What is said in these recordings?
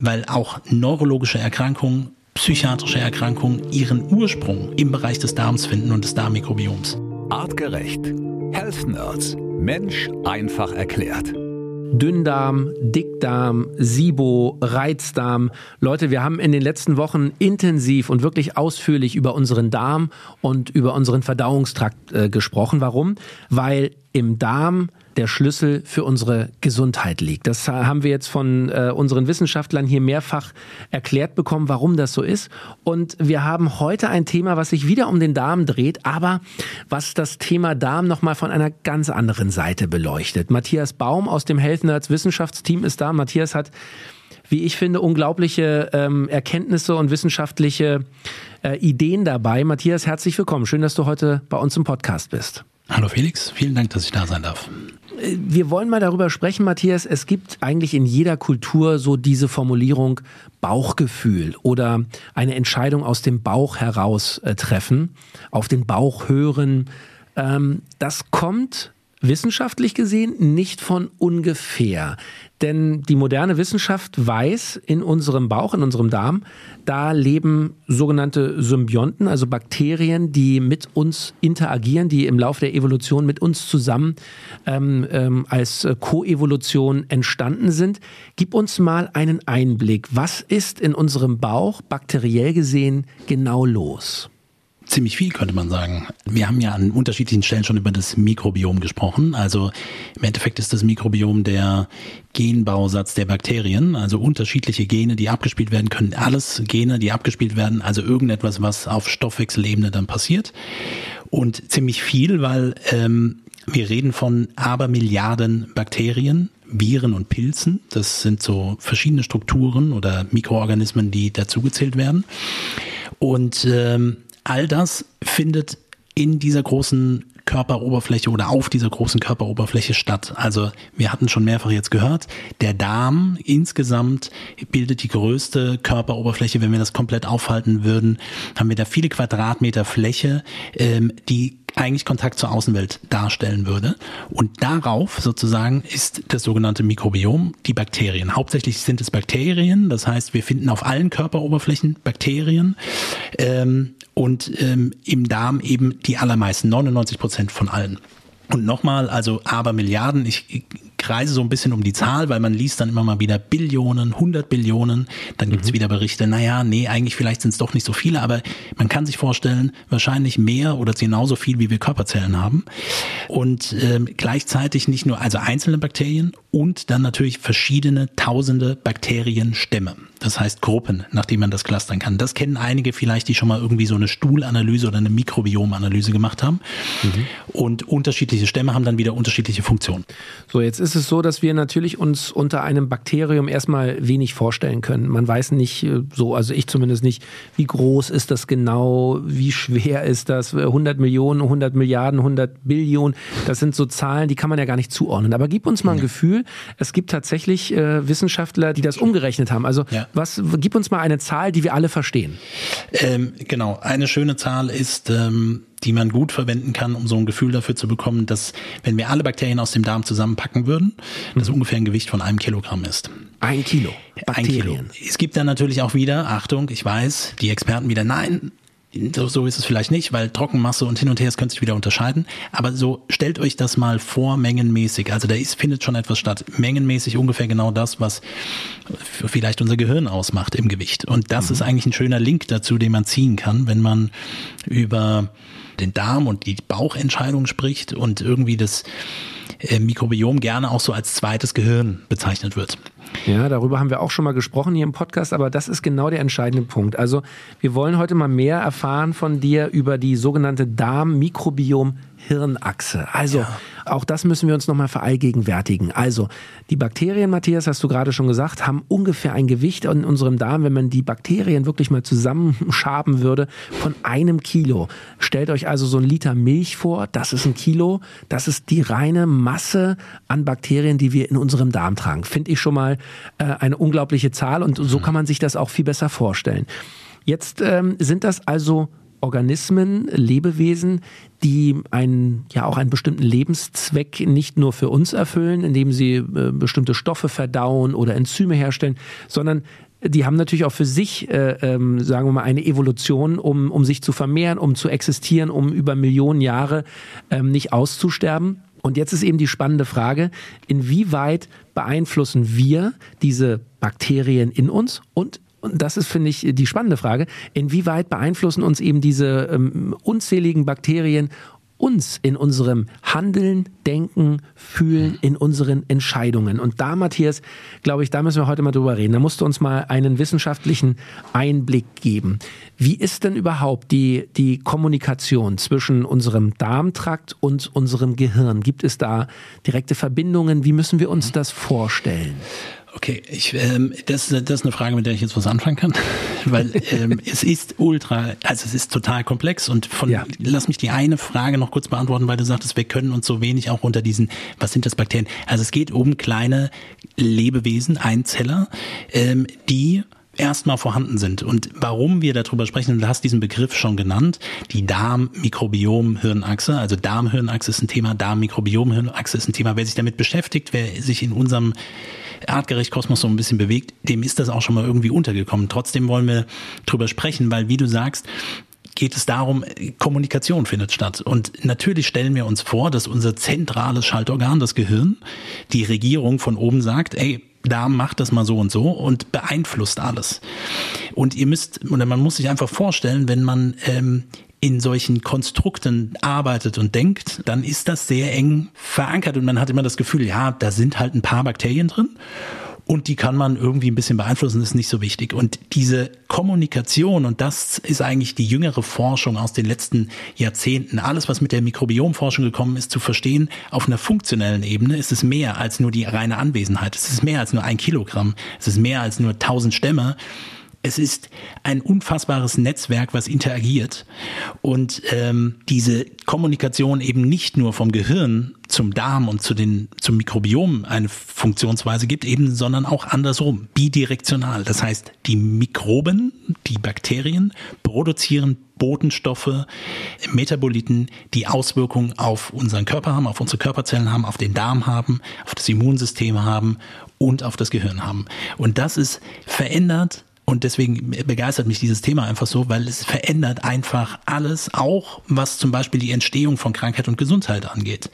weil auch neurologische Erkrankungen, psychiatrische Erkrankungen ihren Ursprung im Bereich des Darms finden und des Darmmikrobioms. Artgerecht. Health Nerds. Mensch einfach erklärt. Dünndarm, Dickdarm, SIBO, Reizdarm. Leute, wir haben in den letzten Wochen intensiv und wirklich ausführlich über unseren Darm und über unseren Verdauungstrakt äh, gesprochen. Warum? Weil im Darm der Schlüssel für unsere Gesundheit liegt. Das haben wir jetzt von äh, unseren Wissenschaftlern hier mehrfach erklärt bekommen, warum das so ist. Und wir haben heute ein Thema, was sich wieder um den Darm dreht, aber was das Thema Darm nochmal von einer ganz anderen Seite beleuchtet. Matthias Baum aus dem Health Nerds Wissenschaftsteam ist da. Matthias hat wie ich finde, unglaubliche ähm, Erkenntnisse und wissenschaftliche äh, Ideen dabei. Matthias, herzlich willkommen. Schön, dass du heute bei uns im Podcast bist. Hallo Felix, vielen Dank, dass ich da sein darf. Wir wollen mal darüber sprechen, Matthias. Es gibt eigentlich in jeder Kultur so diese Formulierung Bauchgefühl oder eine Entscheidung aus dem Bauch heraus äh, treffen, auf den Bauch hören. Ähm, das kommt wissenschaftlich gesehen nicht von ungefähr. Denn die moderne Wissenschaft weiß, in unserem Bauch, in unserem Darm, da leben sogenannte Symbionten, also Bakterien, die mit uns interagieren, die im Laufe der Evolution mit uns zusammen ähm, ähm, als Koevolution entstanden sind. Gib uns mal einen Einblick. Was ist in unserem Bauch bakteriell gesehen genau los? Ziemlich viel, könnte man sagen. Wir haben ja an unterschiedlichen Stellen schon über das Mikrobiom gesprochen. Also im Endeffekt ist das Mikrobiom der Genbausatz der Bakterien, also unterschiedliche Gene, die abgespielt werden können. Alles Gene, die abgespielt werden, also irgendetwas, was auf Stoffwechselebene dann passiert. Und ziemlich viel, weil ähm, wir reden von Abermilliarden Bakterien, Viren und Pilzen. Das sind so verschiedene Strukturen oder Mikroorganismen, die dazugezählt werden. Und ähm, all das findet in dieser großen Körperoberfläche oder auf dieser großen Körperoberfläche statt. Also wir hatten schon mehrfach jetzt gehört, der Darm insgesamt bildet die größte Körperoberfläche. Wenn wir das komplett aufhalten würden, haben wir da viele Quadratmeter Fläche, ähm, die eigentlich Kontakt zur Außenwelt darstellen würde. Und darauf sozusagen ist das sogenannte Mikrobiom die Bakterien. Hauptsächlich sind es Bakterien, das heißt, wir finden auf allen Körperoberflächen Bakterien ähm, und ähm, im Darm eben die allermeisten, 99 Prozent von allen. Und nochmal, also aber Milliarden, ich kreise so ein bisschen um die Zahl, weil man liest dann immer mal wieder Billionen, 100 Billionen, dann gibt's mhm. wieder Berichte, naja, nee, eigentlich vielleicht sind es doch nicht so viele, aber man kann sich vorstellen, wahrscheinlich mehr oder genauso viel, wie wir Körperzellen haben. Und ähm, gleichzeitig nicht nur, also einzelne Bakterien und dann natürlich verschiedene tausende Bakterienstämme. Das heißt Gruppen, nachdem man das clustern kann. Das kennen einige vielleicht, die schon mal irgendwie so eine Stuhlanalyse oder eine Mikrobiomanalyse gemacht haben. Mhm. Und unterschiedliche Stämme haben dann wieder unterschiedliche Funktionen. So, jetzt ist es so, dass wir natürlich uns unter einem Bakterium erstmal wenig vorstellen können. Man weiß nicht äh, so, also ich zumindest nicht, wie groß ist das genau, wie schwer ist das, 100 Millionen, 100 Milliarden, 100 Billionen, das sind so Zahlen, die kann man ja gar nicht zuordnen. Aber gib uns mal ein Gefühl, es gibt tatsächlich äh, Wissenschaftler, die das umgerechnet haben. Also ja. was, gib uns mal eine Zahl, die wir alle verstehen. Ähm, genau, eine schöne Zahl ist ähm, die man gut verwenden kann, um so ein Gefühl dafür zu bekommen, dass wenn wir alle Bakterien aus dem Darm zusammenpacken würden, das mhm. ungefähr ein Gewicht von einem Kilogramm ist. Ein Kilo. Bakterien. Ein Kilo. Es gibt dann natürlich auch wieder, Achtung, ich weiß, die Experten wieder, nein, so ist es vielleicht nicht, weil Trockenmasse und hin und her, es könnte sich wieder unterscheiden. Aber so stellt euch das mal vor, mengenmäßig. Also da ist, findet schon etwas statt. Mengenmäßig ungefähr genau das, was vielleicht unser Gehirn ausmacht im Gewicht. Und das mhm. ist eigentlich ein schöner Link dazu, den man ziehen kann, wenn man über den Darm und die Bauchentscheidung spricht und irgendwie das äh, Mikrobiom gerne auch so als zweites Gehirn bezeichnet wird. Ja, darüber haben wir auch schon mal gesprochen hier im Podcast, aber das ist genau der entscheidende Punkt. Also wir wollen heute mal mehr erfahren von dir über die sogenannte Darm-Mikrobiom- Hirnachse. Also ja. Auch das müssen wir uns nochmal verallgegenwärtigen. Also die Bakterien, Matthias, hast du gerade schon gesagt, haben ungefähr ein Gewicht in unserem Darm, wenn man die Bakterien wirklich mal zusammenschaben würde, von einem Kilo. Stellt euch also so ein Liter Milch vor, das ist ein Kilo, das ist die reine Masse an Bakterien, die wir in unserem Darm tragen. Finde ich schon mal äh, eine unglaubliche Zahl und so mhm. kann man sich das auch viel besser vorstellen. Jetzt ähm, sind das also Organismen, Lebewesen, die einen, ja auch einen bestimmten Lebenszweck nicht nur für uns erfüllen, indem sie äh, bestimmte Stoffe verdauen oder Enzyme herstellen, sondern die haben natürlich auch für sich, äh, ähm, sagen wir mal, eine Evolution, um, um sich zu vermehren, um zu existieren, um über Millionen Jahre ähm, nicht auszusterben. Und jetzt ist eben die spannende Frage, inwieweit beeinflussen wir diese Bakterien in uns und und das ist, finde ich, die spannende Frage, inwieweit beeinflussen uns eben diese ähm, unzähligen Bakterien uns in unserem Handeln, Denken, Fühlen, in unseren Entscheidungen. Und da, Matthias, glaube ich, da müssen wir heute mal drüber reden. Da musst du uns mal einen wissenschaftlichen Einblick geben. Wie ist denn überhaupt die, die Kommunikation zwischen unserem Darmtrakt und unserem Gehirn? Gibt es da direkte Verbindungen? Wie müssen wir uns das vorstellen? Okay, ich, ähm, das, das ist eine Frage, mit der ich jetzt was anfangen kann, weil ähm, es ist ultra, also es ist total komplex und von, ja. lass mich die eine Frage noch kurz beantworten, weil du sagtest, wir können uns so wenig auch unter diesen, was sind das Bakterien? Also es geht um kleine Lebewesen, Einzeller, ähm, die erstmal vorhanden sind. Und warum wir darüber sprechen, du hast diesen Begriff schon genannt, die Darm-Mikrobiom-Hirnachse. Also Darm-Hirnachse ist ein Thema, Darm-Mikrobiom-Hirnachse ist ein Thema. Wer sich damit beschäftigt, wer sich in unserem artgerecht Kosmos so ein bisschen bewegt, dem ist das auch schon mal irgendwie untergekommen. Trotzdem wollen wir drüber sprechen, weil wie du sagst, geht es darum, Kommunikation findet statt. Und natürlich stellen wir uns vor, dass unser zentrales Schaltorgan, das Gehirn, die Regierung von oben sagt, ey, da macht das mal so und so und beeinflusst alles. Und ihr müsst, oder man muss sich einfach vorstellen, wenn man ähm, in solchen Konstrukten arbeitet und denkt, dann ist das sehr eng verankert und man hat immer das Gefühl, ja, da sind halt ein paar Bakterien drin und die kann man irgendwie ein bisschen beeinflussen, ist nicht so wichtig. Und diese Kommunikation, und das ist eigentlich die jüngere Forschung aus den letzten Jahrzehnten, alles, was mit der Mikrobiomforschung gekommen ist, zu verstehen, auf einer funktionellen Ebene ist es mehr als nur die reine Anwesenheit. Es ist mehr als nur ein Kilogramm. Es ist mehr als nur tausend Stämme es ist ein unfassbares Netzwerk, was interagiert und ähm, diese Kommunikation eben nicht nur vom Gehirn zum Darm und zu den, zum Mikrobiom eine Funktionsweise gibt, eben, sondern auch andersrum, bidirektional. Das heißt, die Mikroben, die Bakterien produzieren Botenstoffe, Metaboliten, die Auswirkungen auf unseren Körper haben, auf unsere Körperzellen haben, auf den Darm haben, auf das Immunsystem haben und auf das Gehirn haben. Und das ist verändert und deswegen begeistert mich dieses Thema einfach so, weil es verändert einfach alles, auch was zum Beispiel die Entstehung von Krankheit und Gesundheit angeht.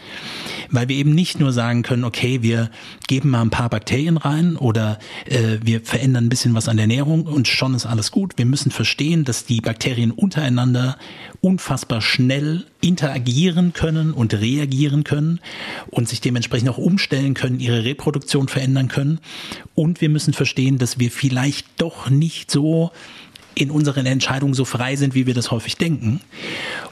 Weil wir eben nicht nur sagen können, okay, wir geben mal ein paar Bakterien rein oder äh, wir verändern ein bisschen was an der Ernährung und schon ist alles gut. Wir müssen verstehen, dass die Bakterien untereinander unfassbar schnell interagieren können und reagieren können und sich dementsprechend auch umstellen können, ihre Reproduktion verändern können. Und wir müssen verstehen, dass wir vielleicht doch nicht so in unseren Entscheidungen so frei sind, wie wir das häufig denken.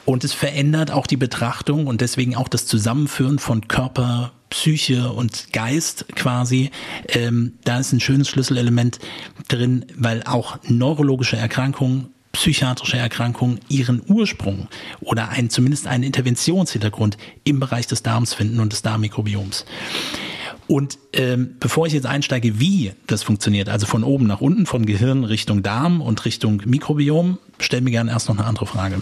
Und es verändert auch die Betrachtung und deswegen auch das Zusammenführen von Körper, Psyche und Geist quasi. Ähm, da ist ein schönes Schlüsselelement drin, weil auch neurologische Erkrankungen psychiatrische Erkrankungen ihren Ursprung oder ein, zumindest einen Interventionshintergrund im Bereich des Darms finden und des Darmmikrobioms. Und ähm, bevor ich jetzt einsteige, wie das funktioniert, also von oben nach unten, von Gehirn Richtung Darm und Richtung Mikrobiom, stell mir gerne erst noch eine andere Frage.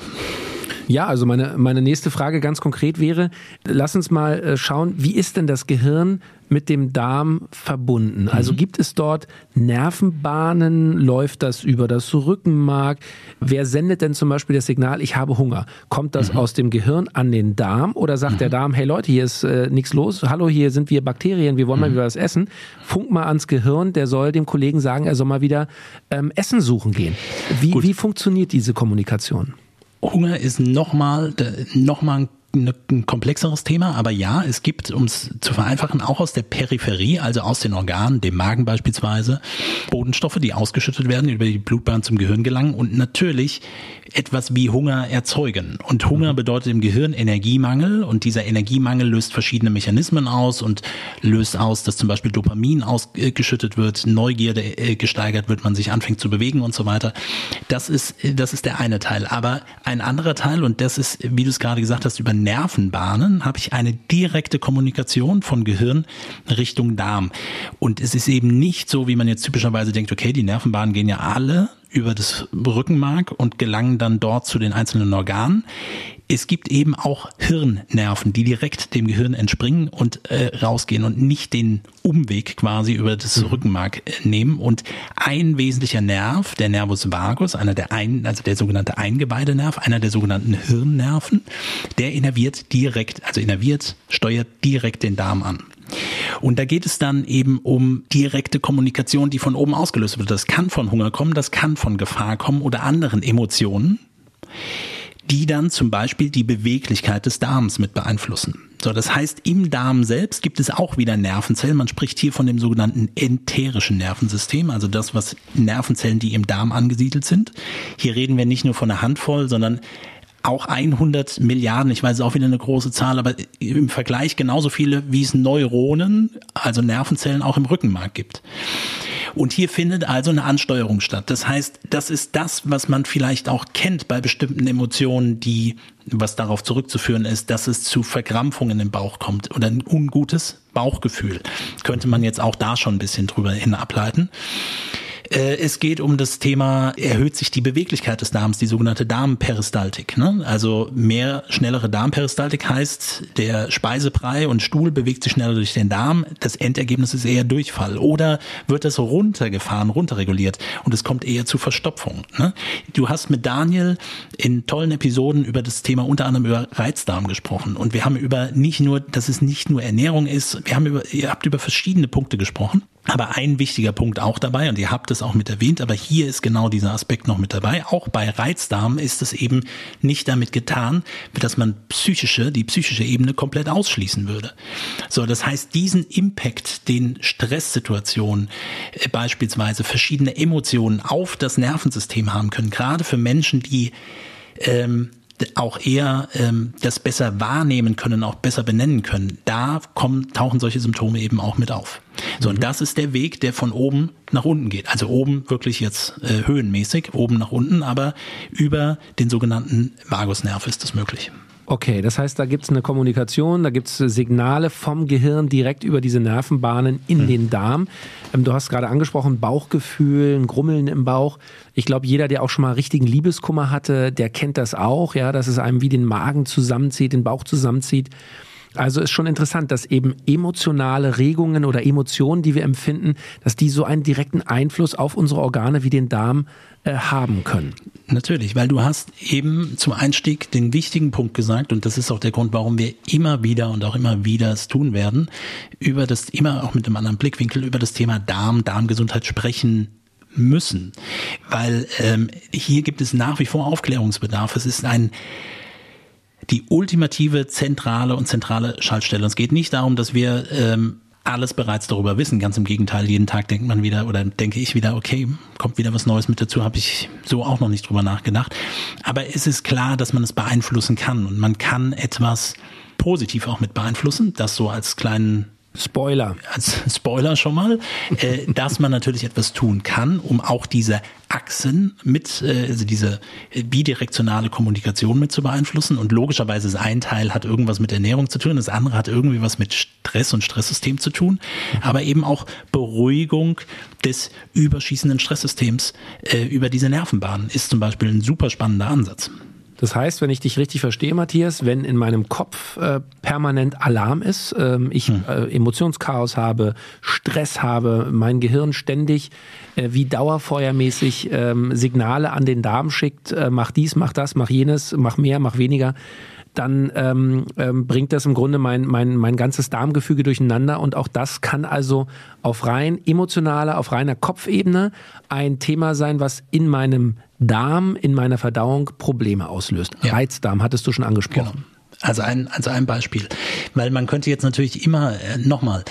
Ja, also meine, meine nächste Frage ganz konkret wäre, lass uns mal äh, schauen, wie ist denn das Gehirn mit dem Darm verbunden? Also mhm. gibt es dort Nervenbahnen? Läuft das über das Rückenmark? Wer sendet denn zum Beispiel das Signal, ich habe Hunger? Kommt das mhm. aus dem Gehirn an den Darm oder sagt mhm. der Darm, hey Leute, hier ist äh, nichts los, hallo, hier sind wir Bakterien, wir wollen mal mhm. wieder was essen? Funk mal ans Gehirn, der soll dem Kollegen sagen, er soll mal wieder ähm, Essen suchen gehen. Wie, wie funktioniert diese Kommunikation? Hunger ist nochmal noch mal ein ein komplexeres Thema, aber ja, es gibt, um es zu vereinfachen, auch aus der Peripherie, also aus den Organen, dem Magen beispielsweise, Bodenstoffe, die ausgeschüttet werden, über die Blutbahn zum Gehirn gelangen und natürlich etwas wie Hunger erzeugen. Und Hunger mhm. bedeutet im Gehirn Energiemangel und dieser Energiemangel löst verschiedene Mechanismen aus und löst aus, dass zum Beispiel Dopamin ausgeschüttet wird, Neugierde äh, gesteigert wird, man sich anfängt zu bewegen und so weiter. Das ist, das ist der eine Teil. Aber ein anderer Teil, und das ist, wie du es gerade gesagt hast, über Nervenbahnen habe ich eine direkte Kommunikation von Gehirn Richtung Darm. Und es ist eben nicht so, wie man jetzt typischerweise denkt, okay, die Nervenbahnen gehen ja alle über das Rückenmark und gelangen dann dort zu den einzelnen Organen. Es gibt eben auch Hirnnerven, die direkt dem Gehirn entspringen und äh, rausgehen und nicht den Umweg quasi über das mhm. Rückenmark äh, nehmen. Und ein wesentlicher Nerv, der Nervus vagus, einer der ein, also der sogenannte Eingeweidenerv, einer der sogenannten Hirnnerven, der innerviert direkt, also innerviert, steuert direkt den Darm an. Und da geht es dann eben um direkte Kommunikation, die von oben ausgelöst wird. Das kann von Hunger kommen, das kann von Gefahr kommen oder anderen Emotionen, die dann zum Beispiel die Beweglichkeit des Darms mit beeinflussen. So, das heißt, im Darm selbst gibt es auch wieder Nervenzellen. Man spricht hier von dem sogenannten enterischen Nervensystem, also das, was Nervenzellen, die im Darm angesiedelt sind. Hier reden wir nicht nur von einer Handvoll, sondern auch 100 Milliarden, ich weiß, ist auch wieder eine große Zahl, aber im Vergleich genauso viele, wie es Neuronen, also Nervenzellen auch im Rückenmark gibt. Und hier findet also eine Ansteuerung statt. Das heißt, das ist das, was man vielleicht auch kennt bei bestimmten Emotionen, die, was darauf zurückzuführen ist, dass es zu Verkrampfungen im Bauch kommt oder ein ungutes Bauchgefühl. Könnte man jetzt auch da schon ein bisschen drüber hin ableiten. Äh, es geht um das Thema, erhöht sich die Beweglichkeit des Darms, die sogenannte Darmperistaltik. Ne? Also mehr schnellere Darmperistaltik heißt, der Speisebrei und Stuhl bewegt sich schneller durch den Darm. Das Endergebnis ist eher Durchfall. Oder wird das runtergefahren, runterreguliert und es kommt eher zu Verstopfung. Ne? Du hast mit Daniel in tollen Episoden über das Thema unter anderem über Reizdarm gesprochen und wir haben über nicht nur, dass es nicht nur Ernährung ist, wir haben über, ihr habt über verschiedene Punkte gesprochen. Aber ein wichtiger Punkt auch dabei, und ihr habt es auch mit erwähnt, aber hier ist genau dieser Aspekt noch mit dabei. Auch bei Reizdarm ist es eben nicht damit getan, dass man psychische, die psychische Ebene komplett ausschließen würde. So, das heißt, diesen Impact, den Stresssituationen, äh, beispielsweise verschiedene Emotionen auf das Nervensystem haben können, gerade für Menschen, die ähm, auch eher ähm, das besser wahrnehmen können, auch besser benennen können, da kommen, tauchen solche Symptome eben auch mit auf. So, mhm. und das ist der Weg, der von oben nach unten geht. Also oben wirklich jetzt äh, höhenmäßig, oben nach unten, aber über den sogenannten Vagusnerv ist das möglich. Okay, das heißt, da gibt es eine Kommunikation, da gibt es Signale vom Gehirn direkt über diese Nervenbahnen in mhm. den Darm. Ähm, du hast gerade angesprochen, Bauchgefühl, ein Grummeln im Bauch. Ich glaube, jeder, der auch schon mal richtigen Liebeskummer hatte, der kennt das auch, ja, dass es einem wie den Magen zusammenzieht, den Bauch zusammenzieht. Also ist schon interessant, dass eben emotionale Regungen oder Emotionen, die wir empfinden, dass die so einen direkten Einfluss auf unsere Organe wie den Darm äh, haben können. Natürlich, weil du hast eben zum Einstieg den wichtigen Punkt gesagt und das ist auch der Grund, warum wir immer wieder und auch immer wieder es tun werden, über das immer auch mit einem anderen Blickwinkel über das Thema Darm, Darmgesundheit sprechen müssen, weil ähm, hier gibt es nach wie vor Aufklärungsbedarf. Es ist ein die ultimative zentrale und zentrale Schaltstelle. es geht nicht darum, dass wir ähm, alles bereits darüber wissen. Ganz im Gegenteil, jeden Tag denkt man wieder oder denke ich wieder, okay, kommt wieder was Neues mit dazu, habe ich so auch noch nicht drüber nachgedacht. Aber es ist klar, dass man es beeinflussen kann und man kann etwas positiv auch mit beeinflussen, das so als kleinen Spoiler. Spoiler schon mal, äh, dass man natürlich etwas tun kann, um auch diese Achsen mit, äh, also diese bidirektionale Kommunikation mit zu beeinflussen. Und logischerweise ist ein Teil hat irgendwas mit Ernährung zu tun, das andere hat irgendwie was mit Stress und Stresssystem zu tun, aber eben auch Beruhigung des überschießenden Stresssystems äh, über diese Nervenbahnen ist zum Beispiel ein super spannender Ansatz. Das heißt, wenn ich dich richtig verstehe, Matthias, wenn in meinem Kopf äh, permanent Alarm ist, ähm, ich hm. äh, Emotionschaos habe, Stress habe, mein Gehirn ständig äh, wie dauerfeuermäßig ähm, Signale an den Darm schickt, äh, mach dies, mach das, mach jenes, mach mehr, mach weniger, dann ähm, ähm, bringt das im Grunde mein, mein, mein ganzes Darmgefüge durcheinander und auch das kann also auf rein emotionaler, auf reiner Kopfebene ein Thema sein, was in meinem Darm, in meiner Verdauung Probleme auslöst. Ja. Reizdarm hattest du schon angesprochen. Genau. Also ein, also ein Beispiel. Weil man könnte jetzt natürlich immer, äh, nochmal,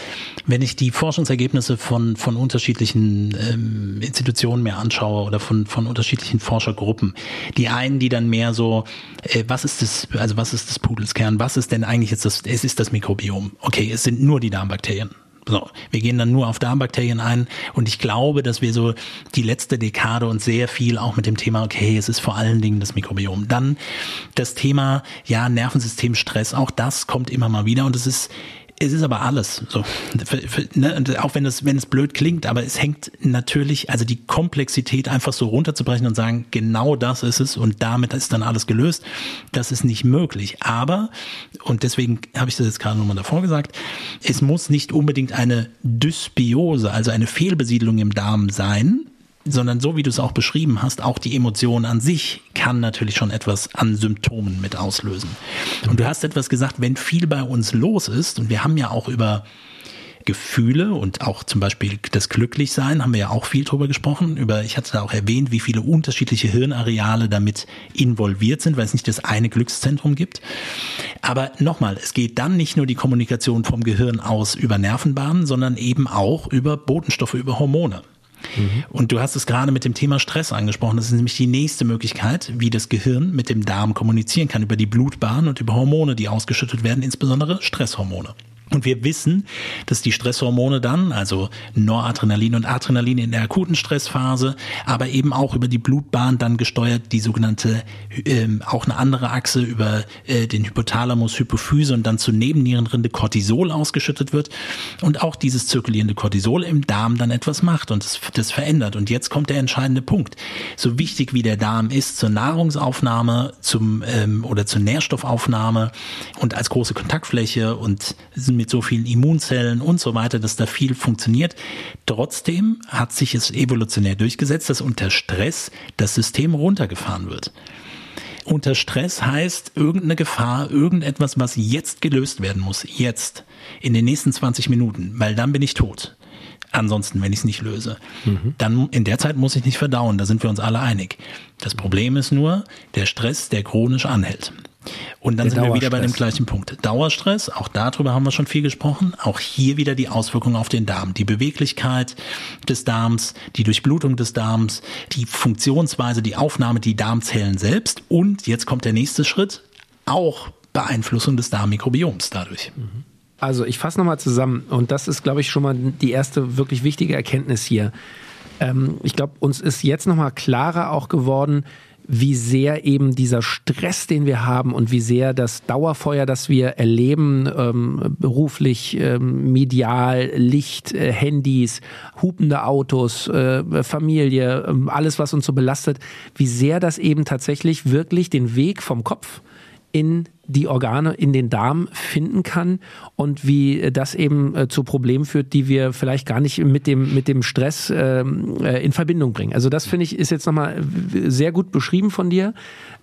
wenn ich die Forschungsergebnisse von, von unterschiedlichen ähm, Institutionen mir anschaue oder von, von unterschiedlichen Forschergruppen, die einen, die dann mehr so, äh, was ist das, also was ist das Pudelskern, was ist denn eigentlich jetzt das, es ist das Mikrobiom. Okay, es sind nur die Darmbakterien. So, wir gehen dann nur auf Darmbakterien ein. Und ich glaube, dass wir so die letzte Dekade uns sehr viel auch mit dem Thema, okay, es ist vor allen Dingen das Mikrobiom. Dann das Thema, ja, Nervensystemstress, auch das kommt immer mal wieder. Und es ist Es ist aber alles. So. Ne, auch wenn es, wenn es blöd klingt, aber es hängt natürlich, also die Komplexität einfach so runterzubrechen und sagen, genau das ist es und damit ist dann alles gelöst, das ist nicht möglich. Aber, und deswegen habe ich das jetzt gerade nochmal davor gesagt, es muss nicht unbedingt eine Dysbiose, also eine Fehlbesiedlung im Darm sein, sondern so wie du es auch beschrieben hast, auch die Emotion an sich kann natürlich schon etwas an Symptomen mit auslösen. Und du hast etwas gesagt, wenn viel bei uns los ist, und wir haben ja auch über Gefühle und auch zum Beispiel das Glücklichsein haben wir ja auch viel drüber gesprochen. Über, ich hatte da auch erwähnt, wie viele unterschiedliche Hirnareale damit involviert sind, weil es nicht das eine Glückszentrum gibt. Aber nochmal, es geht dann nicht nur die Kommunikation vom Gehirn aus über Nervenbahnen, sondern eben auch über Botenstoffe, über Hormone. Mhm. Und du hast es gerade mit dem Thema Stress angesprochen. Das ist nämlich die nächste Möglichkeit, wie das Gehirn mit dem Darm kommunizieren kann, über die Blutbahn und über Hormone, die ausgeschüttet werden, insbesondere Stresshormone. Und wir wissen, dass die Stresshormone dann, also Noradrenalin und Adrenalin in der akuten Stressphase, aber eben auch über die Blutbahn dann gesteuert, die sogenannte, ähm, auch eine andere Achse über äh, den Hypothalamus, Hypophyse und dann zur Nebennierenrinde Cortisol ausgeschüttet wird und auch dieses zirkulierende Cortisol im Darm dann etwas macht und das, das verändert. Und jetzt kommt der entscheidende Punkt. So wichtig wie der Darm ist zur Nahrungsaufnahme zum, ähm, oder zur Nährstoffaufnahme und als große Kontaktfläche und mit so vielen Immunzellen und so weiter, dass da viel funktioniert. Trotzdem hat sich es evolutionär durchgesetzt, dass unter Stress das System runtergefahren wird. Unter Stress heißt irgendeine Gefahr, irgendetwas, was jetzt gelöst werden muss, jetzt, in den nächsten 20 Minuten, weil dann bin ich tot. Ansonsten, wenn ich es nicht löse, mhm. dann in der Zeit muss ich nicht verdauen, da sind wir uns alle einig. Das Problem ist nur der Stress, der chronisch anhält. Und dann Der sind wir wieder bei dem gleichen Punkt. Dauerstress, auch darüber haben wir schon viel gesprochen. Auch hier wieder die Auswirkungen auf den Darm. Die Beweglichkeit des Darms, die Durchblutung des Darms, die Funktionsweise, die Aufnahme, die Darmzellen selbst. Und jetzt kommt der nächste Schritt, auch Beeinflussung des Darmmikrobioms dadurch. Also ich fasse nochmal zusammen und das ist, glaube ich, schon mal die erste wirklich wichtige Erkenntnis hier. Ähm, ich glaube, uns ist jetzt nochmal klarer auch geworden, wie sehr eben dieser Stress, den wir haben und wie sehr das Dauerfeuer, das wir erleben, ähm, beruflich, ähm, medial, Licht, äh, Handys, hupende Autos, äh, Familie, äh, alles, was uns so belastet, wie sehr das eben tatsächlich wirklich den Weg vom Kopf in die Organe in den Darm finden kann und wie das eben äh, zu Problemen führt, die wir vielleicht gar nicht mit dem, mit dem Stress ähm, äh, in Verbindung bringen. Also das finde ich ist jetzt nochmal sehr gut beschrieben von dir.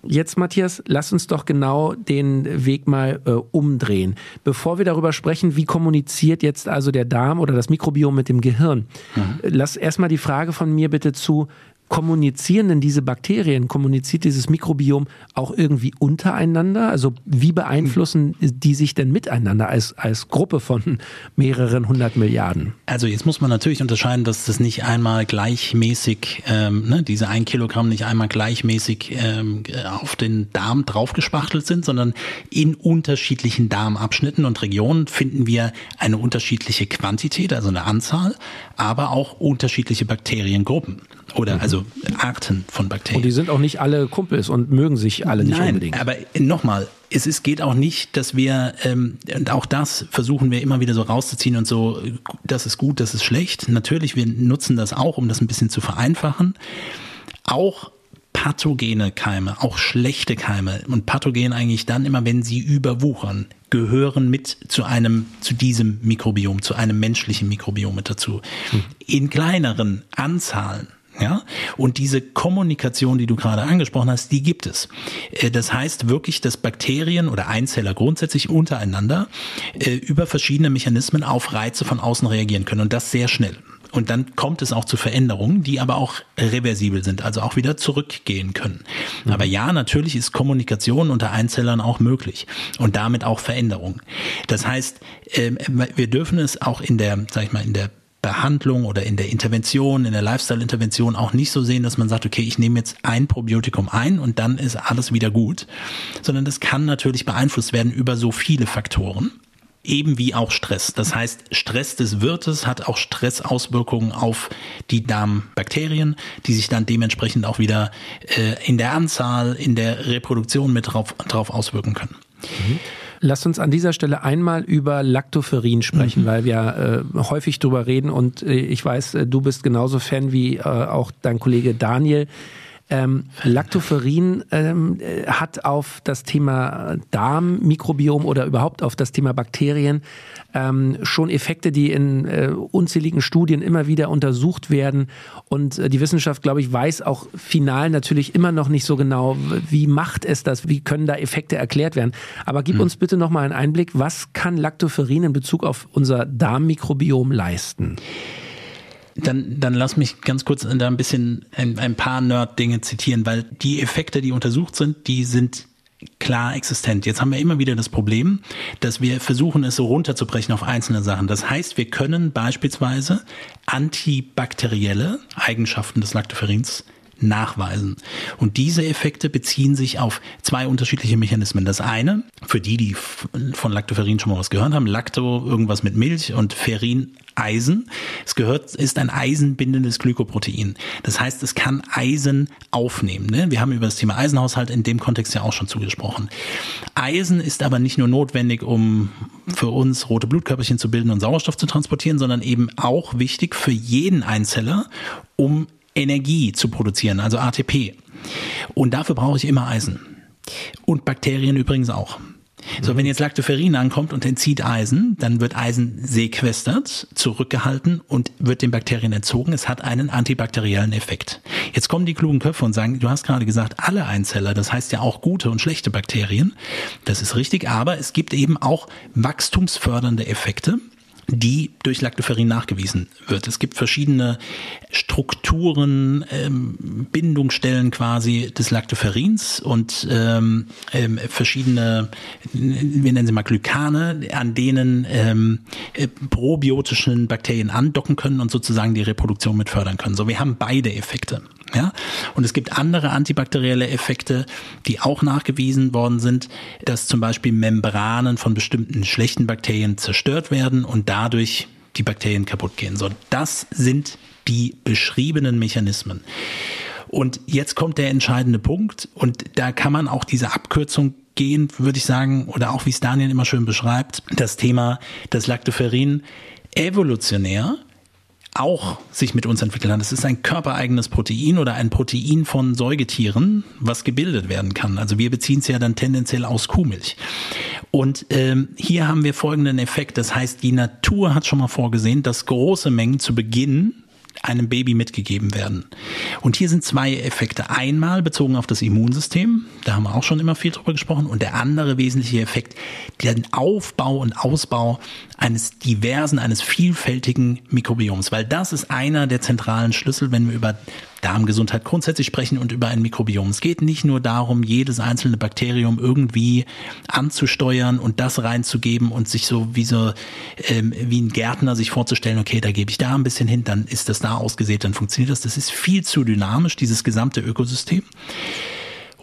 Jetzt, Matthias, lass uns doch genau den Weg mal äh, umdrehen. Bevor wir darüber sprechen, wie kommuniziert jetzt also der Darm oder das Mikrobiom mit dem Gehirn, mhm. lass erstmal die Frage von mir bitte zu, kommunizieren denn diese Bakterien, kommuniziert dieses Mikrobiom auch irgendwie untereinander? Also wie beeinflussen die sich denn miteinander als, als Gruppe von mehreren hundert Milliarden? Also jetzt muss man natürlich unterscheiden, dass das nicht einmal gleichmäßig, ähm, ne, diese ein Kilogramm nicht einmal gleichmäßig ähm, auf den Darm draufgespachtelt sind, sondern in unterschiedlichen Darmabschnitten und Regionen finden wir eine unterschiedliche Quantität, also eine Anzahl, aber auch unterschiedliche Bakteriengruppen. Oder mhm. also Arten von Bakterien. Und die sind auch nicht alle Kumpels und mögen sich alle nicht Nein, unbedingt. Aber nochmal, es ist, geht auch nicht, dass wir, ähm, und auch das versuchen wir immer wieder so rauszuziehen und so, das ist gut, das ist schlecht. Natürlich, wir nutzen das auch, um das ein bisschen zu vereinfachen. Auch pathogene Keime, auch schlechte Keime und pathogen eigentlich dann immer, wenn sie überwuchern, gehören mit zu einem, zu diesem Mikrobiom, zu einem menschlichen Mikrobiom mit dazu. Hm. In kleineren Anzahlen ja, und diese Kommunikation, die du gerade angesprochen hast, die gibt es. Äh, das heißt wirklich, dass Bakterien oder Einzeller grundsätzlich untereinander äh, über verschiedene Mechanismen auf Reize von außen reagieren können und das sehr schnell. Und dann kommt es auch zu Veränderungen, die aber auch reversibel sind, also auch wieder zurückgehen können. Mhm. Aber ja, natürlich ist Kommunikation unter Einzellern auch möglich und damit auch Veränderungen. Das heißt, ähm, wir dürfen es auch in der, sag ich mal, in der Behandlung oder in der Intervention, in der Lifestyle-Intervention auch nicht so sehen, dass man sagt, okay, ich nehme jetzt ein Probiotikum ein und dann ist alles wieder gut, sondern das kann natürlich beeinflusst werden über so viele Faktoren eben wie auch Stress. Das heißt, Stress des Wirtes hat auch Stressauswirkungen auf die Darmbakterien, die sich dann dementsprechend auch wieder äh, in der Anzahl, in der Reproduktion mit drauf, drauf auswirken können. Mhm. Lasst uns an dieser Stelle einmal über Lactoferrin sprechen, mhm. weil wir äh, häufig drüber reden und äh, ich weiß, äh, du bist genauso Fan wie äh, auch dein Kollege Daniel. Ähm, Lactoferrin ähm, äh, hat auf das Thema Darmmikrobiom oder überhaupt auf das Thema Bakterien ähm, schon Effekte, die in äh, unzähligen Studien immer wieder untersucht werden. Und äh, die Wissenschaft, glaube ich, weiß auch final natürlich immer noch nicht so genau, wie macht es das, wie können da Effekte erklärt werden. Aber gib hm. uns bitte noch mal einen Einblick, was kann Lactoferrin in Bezug auf unser Darmmikrobiom leisten? Dann, dann lass mich ganz kurz da ein bisschen ein, ein paar Nerd-Dinge zitieren, weil die Effekte, die untersucht sind, die sind klar existent. Jetzt haben wir immer wieder das Problem, dass wir versuchen, es so runterzubrechen auf einzelne Sachen. Das heißt, wir können beispielsweise antibakterielle Eigenschaften des Lactoferrins nachweisen. Und diese Effekte beziehen sich auf zwei unterschiedliche Mechanismen. Das eine, für die, die von Lactoferrin schon mal was gehört haben, Lacto irgendwas mit Milch und Ferrin Eisen. Es gehört, ist ein eisenbindendes Glykoprotein. Das heißt, es kann Eisen aufnehmen. Ne? Wir haben über das Thema Eisenhaushalt in dem Kontext ja auch schon zugesprochen. Eisen ist aber nicht nur notwendig, um für uns rote Blutkörperchen zu bilden und Sauerstoff zu transportieren, sondern eben auch wichtig für jeden Einzeller, um Energie zu produzieren, also ATP. Und dafür brauche ich immer Eisen. Und Bakterien übrigens auch. So, wenn jetzt Lactoferrin ankommt und entzieht Eisen, dann wird Eisen sequestert, zurückgehalten und wird den Bakterien entzogen. Es hat einen antibakteriellen Effekt. Jetzt kommen die klugen Köpfe und sagen, du hast gerade gesagt, alle Einzeller, das heißt ja auch gute und schlechte Bakterien. Das ist richtig, aber es gibt eben auch wachstumsfördernde Effekte die durch Lactoferrin nachgewiesen wird. Es gibt verschiedene Strukturen, ähm, Bindungsstellen quasi des Lactoferrins und ähm, ähm, verschiedene, wir nennen sie mal Glykane, an denen ähm, äh, probiotischen Bakterien andocken können und sozusagen die Reproduktion mit fördern können. So, wir haben beide Effekte. Ja? Und es gibt andere antibakterielle Effekte, die auch nachgewiesen worden sind, dass zum Beispiel Membranen von bestimmten schlechten Bakterien zerstört werden und dadurch die Bakterien kaputt gehen. So, das sind die beschriebenen Mechanismen. Und jetzt kommt der entscheidende Punkt und da kann man auch diese Abkürzung gehen, würde ich sagen, oder auch wie es Daniel immer schön beschreibt, das Thema, das Lactoferrin evolutionär auch sich mit uns entwickelt hat. Es ist ein körpereigenes Protein oder ein Protein von Säugetieren, was gebildet werden kann. Also wir beziehen es ja dann tendenziell aus Kuhmilch. Und ähm, hier haben wir folgenden Effekt. Das heißt, die Natur hat schon mal vorgesehen, dass große Mengen zu Beginn einem Baby mitgegeben werden. Und hier sind zwei Effekte. Einmal bezogen auf das Immunsystem, da haben wir auch schon immer viel drüber gesprochen, und der andere wesentliche Effekt, den Aufbau und Ausbau eines diversen, eines vielfältigen Mikrobioms, weil das ist einer der zentralen Schlüssel, wenn wir über Darmgesundheit grundsätzlich sprechen und über ein Mikrobiom. Es geht nicht nur darum, jedes einzelne Bakterium irgendwie anzusteuern und das reinzugeben und sich so wie so ähm, wie ein Gärtner sich vorzustellen, okay, da gebe ich da ein bisschen hin, dann ist das da ausgesät, dann funktioniert das. Das ist viel zu dynamisch, dieses gesamte Ökosystem.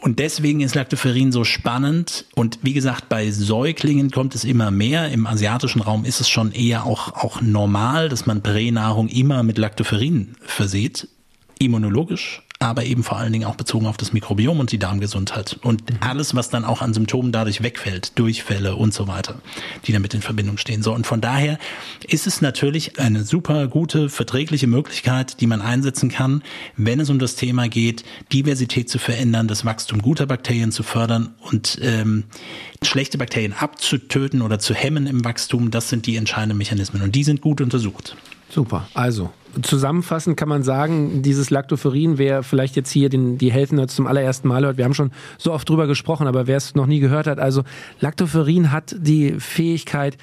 Und deswegen ist Lactoferrin so spannend. Und wie gesagt, bei Säuglingen kommt es immer mehr. Im asiatischen Raum ist es schon eher auch, auch normal, dass man Pränahrung immer mit Lactoferrin verseht immunologisch, aber eben vor allen Dingen auch bezogen auf das Mikrobiom und die Darmgesundheit und alles, was dann auch an Symptomen dadurch wegfällt, Durchfälle und so weiter, die damit in Verbindung stehen. So und von daher ist es natürlich eine super gute verträgliche Möglichkeit, die man einsetzen kann, wenn es um das Thema geht, Diversität zu verändern, das Wachstum guter Bakterien zu fördern und ähm, schlechte Bakterien abzutöten oder zu hemmen im Wachstum. Das sind die entscheidenden Mechanismen und die sind gut untersucht. Super. Also zusammenfassend kann man sagen, dieses Lactoferrin, wer vielleicht jetzt hier den, die Health zum allerersten Mal hört, wir haben schon so oft drüber gesprochen, aber wer es noch nie gehört hat, also Lactoferrin hat die Fähigkeit,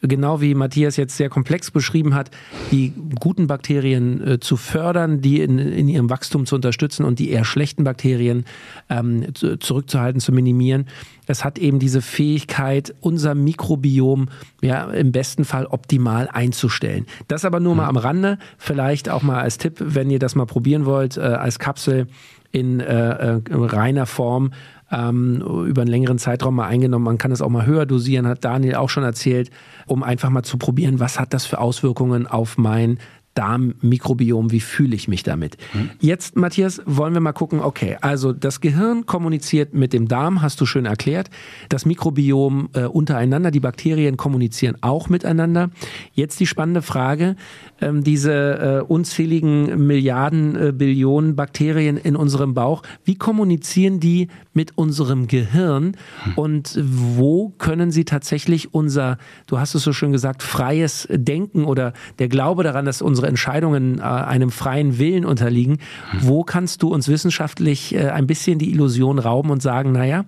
genau wie Matthias jetzt sehr komplex beschrieben hat, die guten Bakterien äh, zu fördern, die in, in ihrem Wachstum zu unterstützen und die eher schlechten Bakterien ähm, zu, zurückzuhalten, zu minimieren. Es hat eben diese Fähigkeit, unser Mikrobiom ja im besten Fall optimal einzustellen. Das aber nur mhm. mal am Rande, vielleicht auch mal als Tipp, wenn ihr das mal probieren wollt, äh, als Kapsel in äh, äh, reiner Form ähm, über einen längeren Zeitraum mal eingenommen. Man kann es auch mal höher dosieren, hat Daniel auch schon erzählt, um einfach mal zu probieren, was hat das für Auswirkungen auf mein Darmmikrobiom, wie fühle ich mich damit? Mhm. Jetzt, Matthias, wollen wir mal gucken, okay, also das Gehirn kommuniziert mit dem Darm, hast du schön erklärt. Das Mikrobiom äh, untereinander, die Bakterien kommunizieren auch miteinander. Jetzt die spannende Frage, ähm, diese äh, unzähligen Milliarden, äh, Billionen Bakterien in unserem Bauch, wie kommunizieren die mit unserem Gehirn hm. und wo können sie tatsächlich unser, du hast es so schön gesagt, freies Denken oder der Glaube daran, dass unsere Entscheidungen äh, einem freien Willen unterliegen, hm. wo kannst du uns wissenschaftlich äh, ein bisschen die Illusion rauben und sagen, naja,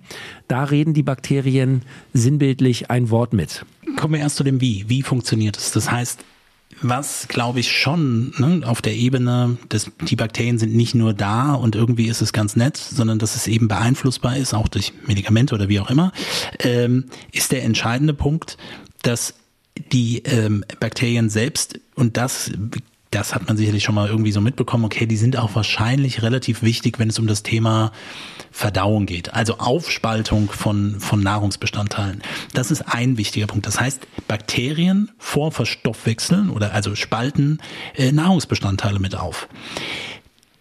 da reden die Bakterien sinnbildlich ein Wort mit? Kommen wir erst zu dem Wie. Wie funktioniert es? Das heißt, was glaube ich schon ne, auf der Ebene, dass die Bakterien sind nicht nur da und irgendwie ist es ganz nett, sondern dass es eben beeinflussbar ist, auch durch Medikamente oder wie auch immer, ähm, ist der entscheidende Punkt, dass die ähm, Bakterien selbst, und das das hat man sicherlich schon mal irgendwie so mitbekommen, okay, die sind auch wahrscheinlich relativ wichtig, wenn es um das Thema Verdauung geht, also Aufspaltung von, von Nahrungsbestandteilen. Das ist ein wichtiger Punkt. Das heißt, Bakterien vorverstoffwechseln oder also spalten äh, Nahrungsbestandteile mit auf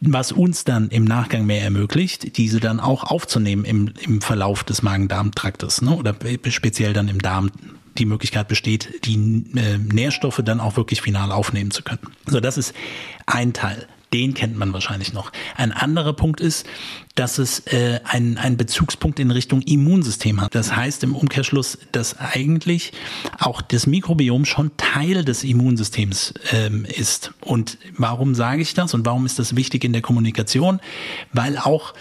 was uns dann im Nachgang mehr ermöglicht, diese dann auch aufzunehmen im, im Verlauf des Magen-Darm-Traktes ne? oder speziell dann im Darm die Möglichkeit besteht, die äh, Nährstoffe dann auch wirklich final aufnehmen zu können. So, das ist ein Teil. Den kennt man wahrscheinlich noch. Ein anderer Punkt ist, dass es äh, einen, einen Bezugspunkt in Richtung Immunsystem hat. Das heißt im Umkehrschluss, dass eigentlich auch das Mikrobiom schon Teil des Immunsystems ähm, ist. Und warum sage ich das und warum ist das wichtig in der Kommunikation? Weil auch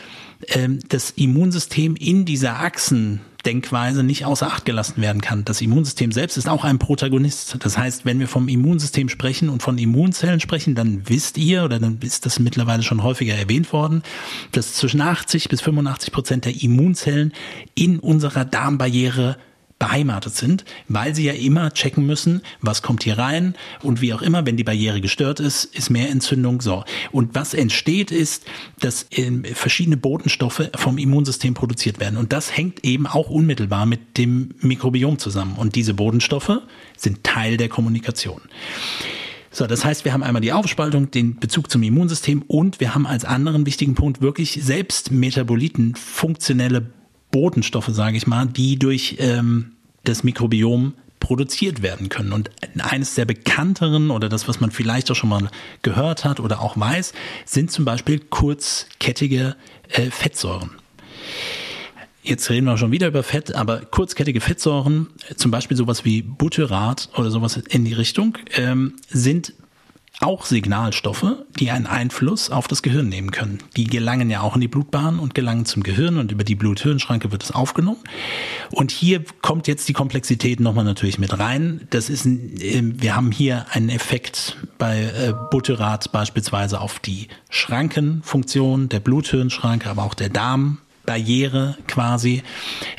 ähm, das Immunsystem in dieser Achsen Denkweise nicht außer Acht gelassen werden kann. Das Immunsystem selbst ist auch ein Protagonist. Das heißt, wenn wir vom Immunsystem sprechen und von Immunzellen sprechen, dann wisst ihr, oder dann ist das mittlerweile schon häufiger erwähnt worden, dass zwischen 80 bis 85 Prozent der Immunzellen in unserer Darmbarriere beheimatet sind, weil sie ja immer checken müssen, was kommt hier rein und wie auch immer, wenn die Barriere gestört ist, ist mehr Entzündung so. Und was entsteht ist, dass ähm, verschiedene Botenstoffe vom Immunsystem produziert werden und das hängt eben auch unmittelbar mit dem Mikrobiom zusammen und diese Bodenstoffe sind Teil der Kommunikation. So, das heißt, wir haben einmal die Aufspaltung, den Bezug zum Immunsystem und wir haben als anderen wichtigen Punkt wirklich selbst Metaboliten, funktionelle Botenstoffe, sage ich mal, die durch ähm, das Mikrobiom produziert werden können. Und eines der bekannteren oder das, was man vielleicht auch schon mal gehört hat oder auch weiß, sind zum Beispiel kurzkettige äh, Fettsäuren. Jetzt reden wir schon wieder über Fett, aber kurzkettige Fettsäuren, zum Beispiel sowas wie Butyrat oder sowas in die Richtung, ähm, sind auch Signalstoffe, die einen Einfluss auf das Gehirn nehmen können. Die gelangen ja auch in die Blutbahn und gelangen zum Gehirn und über die Blut-Hirn-Schranke wird es aufgenommen. Und hier kommt jetzt die Komplexität nochmal natürlich mit rein. Das ist, ähm, wir haben hier einen Effekt bei äh, Butyrat beispielsweise auf die Schrankenfunktion der Blut-Hirn-Schranke, aber auch der Darm Barriere quasi.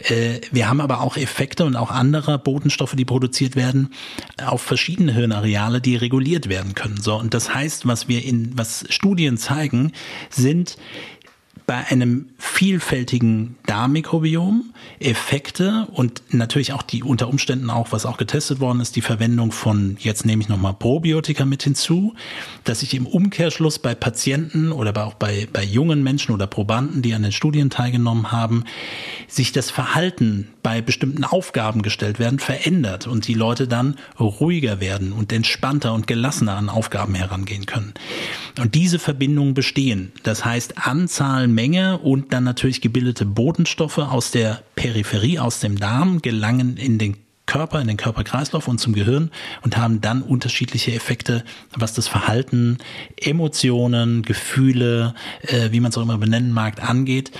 Äh, wir haben aber auch Effekte und auch andere Botenstoffe, die produziert werden, auf verschiedene Hirnareale, die reguliert werden können. So, und das heißt, was wir in, was Studien zeigen, sind bei einem vielfältigen Darmmikrobiom Effekte und natürlich auch die unter Umständen auch, was auch getestet worden ist, die Verwendung von, jetzt nehme ich nochmal Probiotika mit hinzu, dass ich im Umkehrschluss bei Patienten oder auch bei, bei jungen Menschen oder Probanden, die an den Studien teilgenommen haben, sich das Verhalten bei bestimmten Aufgaben gestellt werden, verändert und die Leute dann ruhiger werden und entspannter und gelassener an Aufgaben herangehen können. Und diese Verbindungen bestehen. Das heißt, Anzahl, Menge und dann natürlich gebildete Botenstoffe aus der Peripherie, aus dem Darm gelangen in den Körper, in den Körperkreislauf und zum Gehirn und haben dann unterschiedliche Effekte, was das Verhalten, Emotionen, Gefühle, äh, wie man es auch immer benennen mag, angeht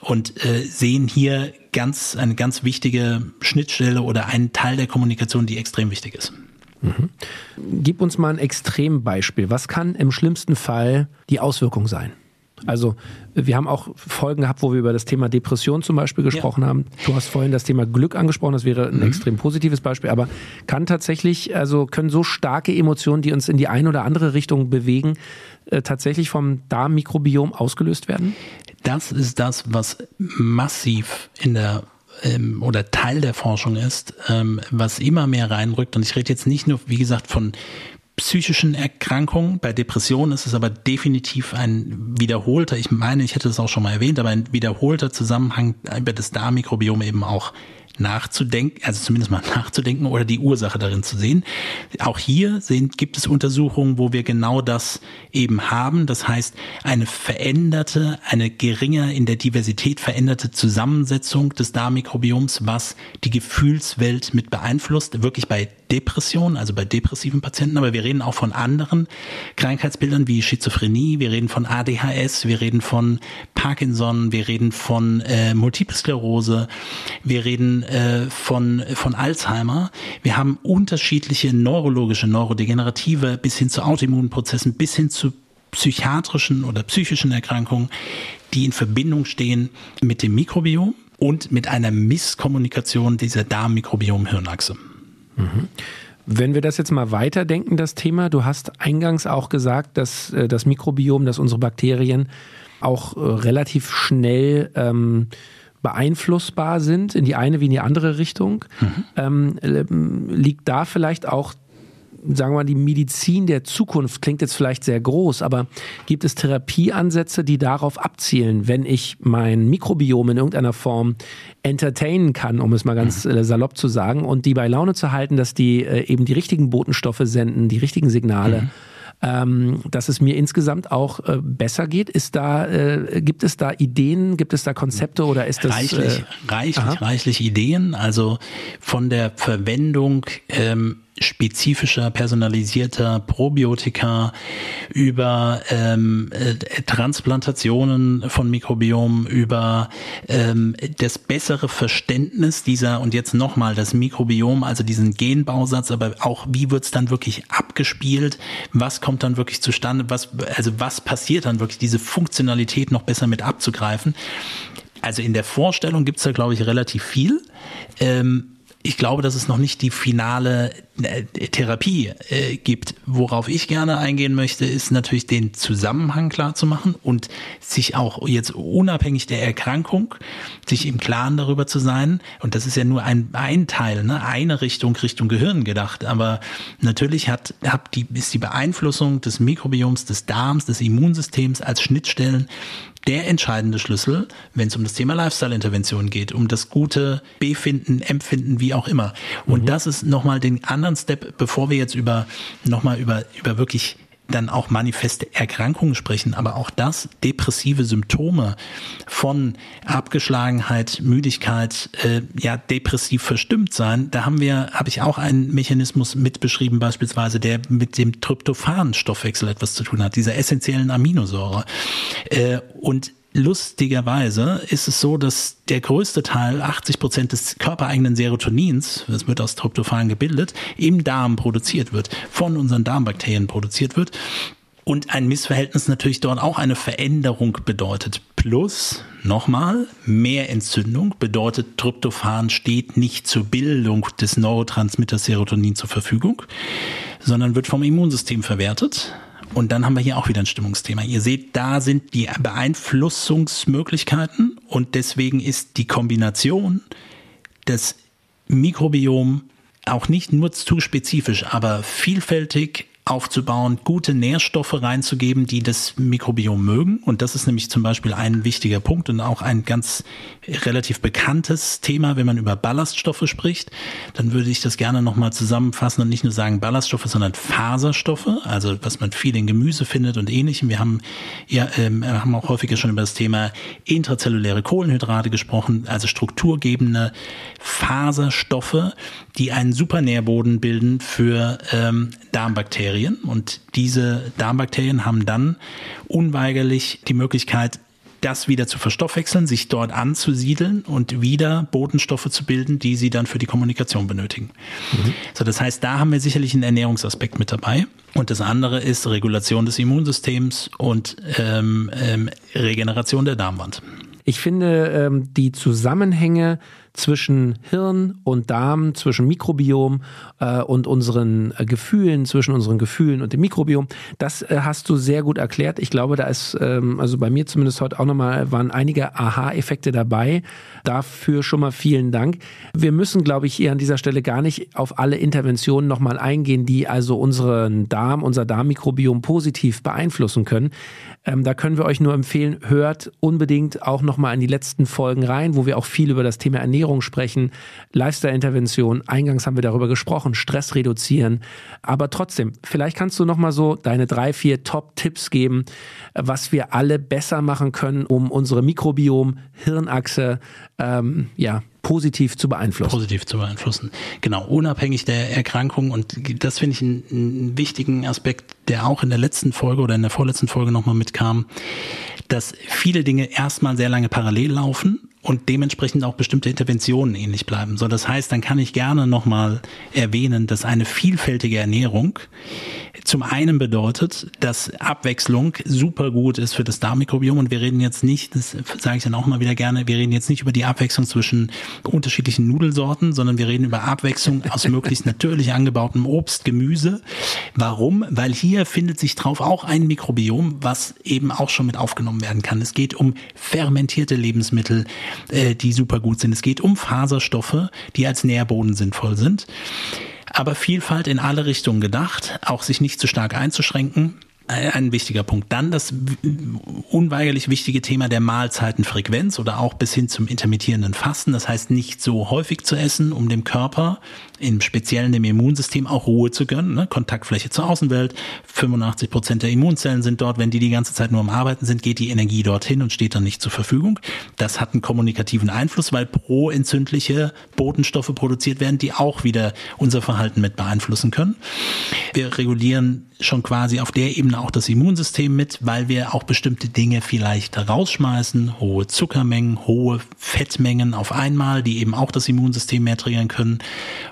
und äh, sehen hier ganz eine ganz wichtige Schnittstelle oder einen Teil der Kommunikation, die extrem wichtig ist. Mhm. Gib uns mal ein Extrembeispiel. Was kann im schlimmsten Fall die Auswirkung sein? Also wir haben auch Folgen gehabt, wo wir über das Thema Depression zum Beispiel gesprochen ja. haben. Du hast vorhin das Thema Glück angesprochen, das wäre ein mhm. extrem positives Beispiel, aber kann tatsächlich, also können so starke Emotionen, die uns in die eine oder andere Richtung bewegen, äh, tatsächlich vom Darmmikrobiom ausgelöst werden? Das ist das, was massiv in der ähm, oder Teil der Forschung ist, ähm, was immer mehr reinrückt. Und ich rede jetzt nicht nur, wie gesagt, von psychischen Erkrankungen. Bei Depressionen ist es aber definitiv ein wiederholter, ich meine, ich hätte es auch schon mal erwähnt, aber ein wiederholter Zusammenhang über das Darmmikrobiom eben auch nachzudenken, also zumindest mal nachzudenken oder die Ursache darin zu sehen. Auch hier sind, gibt es Untersuchungen, wo wir genau das eben haben. Das heißt, eine veränderte, eine geringer in der Diversität veränderte Zusammensetzung des Darmmikrobioms, was die Gefühlswelt mit beeinflusst, wirklich bei Depression, also bei depressiven Patienten, aber wir reden auch von anderen Krankheitsbildern wie Schizophrenie, wir reden von ADHS, wir reden von Parkinson, wir reden von äh, Multiple Sklerose, wir reden äh, von, von Alzheimer. Wir haben unterschiedliche neurologische, neurodegenerative bis hin zu Autoimmunprozessen, bis hin zu psychiatrischen oder psychischen Erkrankungen, die in Verbindung stehen mit dem Mikrobiom und mit einer Misskommunikation dieser Darmmikrobiom-Hirnachse. Mhm. Wenn wir das jetzt mal weiterdenken, das Thema, du hast eingangs auch gesagt, dass äh, das Mikrobiom, dass unsere Bakterien auch äh, relativ schnell ähm, beeinflussbar sind, in die eine wie in die andere Richtung. Mhm. Ähm, liegt da vielleicht auch sagen wir mal, die Medizin der Zukunft klingt jetzt vielleicht sehr groß, aber gibt es Therapieansätze, die darauf abzielen, wenn ich mein Mikrobiom in irgendeiner Form entertainen kann, um es mal ganz mhm. äh, salopp zu sagen, und die bei Laune zu halten, dass die äh, eben die richtigen Botenstoffe senden, die richtigen Signale. Mhm ähm, dass es mir insgesamt auch äh, besser geht. Ist da, äh, gibt es da Ideen, gibt es da Konzepte oder ist das reichlich, äh, reichlich, aha. reichlich Ideen? Also von der Verwendung ähm, spezifischer, personalisierter Probiotika, über ähm, äh, Transplantationen von Mikrobiom, über ähm, das bessere Verständnis dieser und jetzt nochmal das Mikrobiom, also diesen Genbausatz, aber auch wie wird's dann wirklich abgespielt, was kommt dann wirklich zustande, was, also was passiert dann wirklich, diese Funktionalität noch besser mit abzugreifen. Also in der Vorstellung gibt's da, glaube ich, relativ viel. Ähm, ich glaube, dass es noch nicht die finale äh, Therapie äh, gibt. Worauf ich gerne eingehen möchte, ist natürlich den Zusammenhang klar zu machen und sich auch jetzt unabhängig der Erkrankung, sich im Klaren darüber zu sein. Und das ist ja nur ein, ein Teil, ne? eine Richtung, Richtung Gehirn gedacht. Aber natürlich hat, hat die, ist die Beeinflussung des Mikrobioms, des Darms, des Immunsystems als Schnittstellen der entscheidende Schlüssel, wenn es um das Thema Lifestyle-Intervention geht, um das gute Befinden, Empfinden, wie auch immer. Und mhm. das ist nochmal den anderen Step, bevor wir jetzt über nochmal über, über wirklich dann auch manifeste Erkrankungen sprechen, aber auch das depressive Symptome von Abgeschlagenheit, Müdigkeit, äh, ja depressiv verstimmt sein, da haben wir, habe ich auch einen Mechanismus mit beschrieben, beispielsweise der mit dem Tryptophan-Stoffwechsel etwas zu tun hat, dieser essentiellen Aminosäure. Äh, und Lustigerweise ist es so, dass der größte Teil, 80 Prozent des körpereigenen Serotonins, das wird aus Tryptophan gebildet, im Darm produziert wird, von unseren Darmbakterien produziert wird. Und ein Missverhältnis natürlich dort auch eine Veränderung bedeutet. Plus, nochmal, mehr Entzündung bedeutet, Tryptophan steht nicht zur Bildung des Neurotransmitters Serotonin zur Verfügung, sondern wird vom Immunsystem verwertet und dann haben wir hier auch wieder ein Stimmungsthema. Ihr seht, da sind die Beeinflussungsmöglichkeiten und deswegen ist die Kombination des Mikrobiom auch nicht nur zu spezifisch, aber vielfältig aufzubauen, gute Nährstoffe reinzugeben, die das Mikrobiom mögen. Und das ist nämlich zum Beispiel ein wichtiger Punkt und auch ein ganz relativ bekanntes Thema, wenn man über Ballaststoffe spricht. Dann würde ich das gerne nochmal zusammenfassen und nicht nur sagen Ballaststoffe, sondern Faserstoffe, also was man viel in Gemüse findet und ähnlichem. Wir haben ja ähm, haben auch häufiger schon über das Thema intrazelluläre Kohlenhydrate gesprochen, also strukturgebende Faserstoffe, die einen Supernährboden bilden für ähm, Darmbakterien. Darmbakterien und diese Darmbakterien haben dann unweigerlich die Möglichkeit, das wieder zu verstoffwechseln, sich dort anzusiedeln und wieder Botenstoffe zu bilden, die sie dann für die Kommunikation benötigen. Mhm. So, das heißt, da haben wir sicherlich einen Ernährungsaspekt mit dabei. Und das andere ist Regulation des Immunsystems und ähm, ähm, Regeneration der Darmwand. Ich finde ähm, die Zusammenhänge zwischen Hirn und Darm, zwischen Mikrobiom äh, und unseren äh, Gefühlen, zwischen unseren Gefühlen und dem Mikrobiom. Das äh, hast du sehr gut erklärt. Ich glaube, da ist, ähm, also bei mir zumindest heute auch nochmal, waren einige Aha-Effekte dabei. Dafür schon mal vielen Dank. Wir müssen, glaube ich, hier an dieser Stelle gar nicht auf alle Interventionen nochmal eingehen, die also unseren Darm, unser Darmmikrobiom positiv beeinflussen können. Ähm, da können wir euch nur empfehlen, hört unbedingt auch nochmal in die letzten Folgen rein, wo wir auch viel über das Thema Ernährung sprechen, Lifestyle-Intervention, eingangs haben wir darüber gesprochen, Stress reduzieren. Aber trotzdem, vielleicht kannst du nochmal so deine drei, vier Top-Tipps geben, was wir alle besser machen können, um unsere Mikrobiom-Hirnachse ähm, ja, positiv zu beeinflussen. Positiv zu beeinflussen. Genau, unabhängig der Erkrankung. Und das finde ich einen, einen, wichtigen Aspekt, der auch in der letzten Folge oder in der vorletzten Folge nochmal mitkam, dass viele Dinge erstmal sehr lange parallel laufen und dementsprechend auch bestimmte Interventionen ähnlich bleiben. So, das heißt, dann kann ich gerne nochmal erwähnen, dass eine vielfältige Ernährung zum einen bedeutet, dass Abwechslung super gut ist für das Darmmikrobiom und wir reden jetzt nicht, das sage ich dann auch mal wieder gerne, wir reden jetzt nicht über die Abwechslung zwischen unterschiedlichen Nudelsorten, sondern wir reden über Abwechslung aus möglichst natürlich angebautem Obst, Gemüse. Warum? Weil hier findet sich drauf auch ein Mikrobiom, was eben auch schon mit aufgenommen werden kann. Es geht um fermentierte Lebensmittel, äh, die super gut sind. Es geht um Faserstoffe, die als Nährboden sinnvoll sind. Aber Vielfalt in alle Richtungen gedacht, auch sich nicht zu stark einzuschränken ein wichtiger Punkt. Dann das unweigerlich wichtige Thema der Mahlzeitenfrequenz oder auch bis hin zum intermittierenden Fasten. Das heißt, nicht so häufig zu essen, um dem Körper, im Speziellen dem Immunsystem, auch Ruhe zu gönnen. Ne? Kontaktfläche zur Außenwelt. 85 Prozent der Immunzellen sind dort. Wenn die die ganze Zeit nur am Arbeiten sind, geht die Energie dorthin und steht dann nicht zur Verfügung. Das hat einen kommunikativen Einfluss, weil proentzündliche Botenstoffe produziert werden, die auch wieder unser Verhalten mit beeinflussen können. Wir regulieren schon quasi auf der Ebene auch das Immunsystem mit, weil wir auch bestimmte Dinge vielleicht rausschmeißen, hohe Zuckermengen, hohe Fettmengen auf einmal, die eben auch das Immunsystem mehr triggern können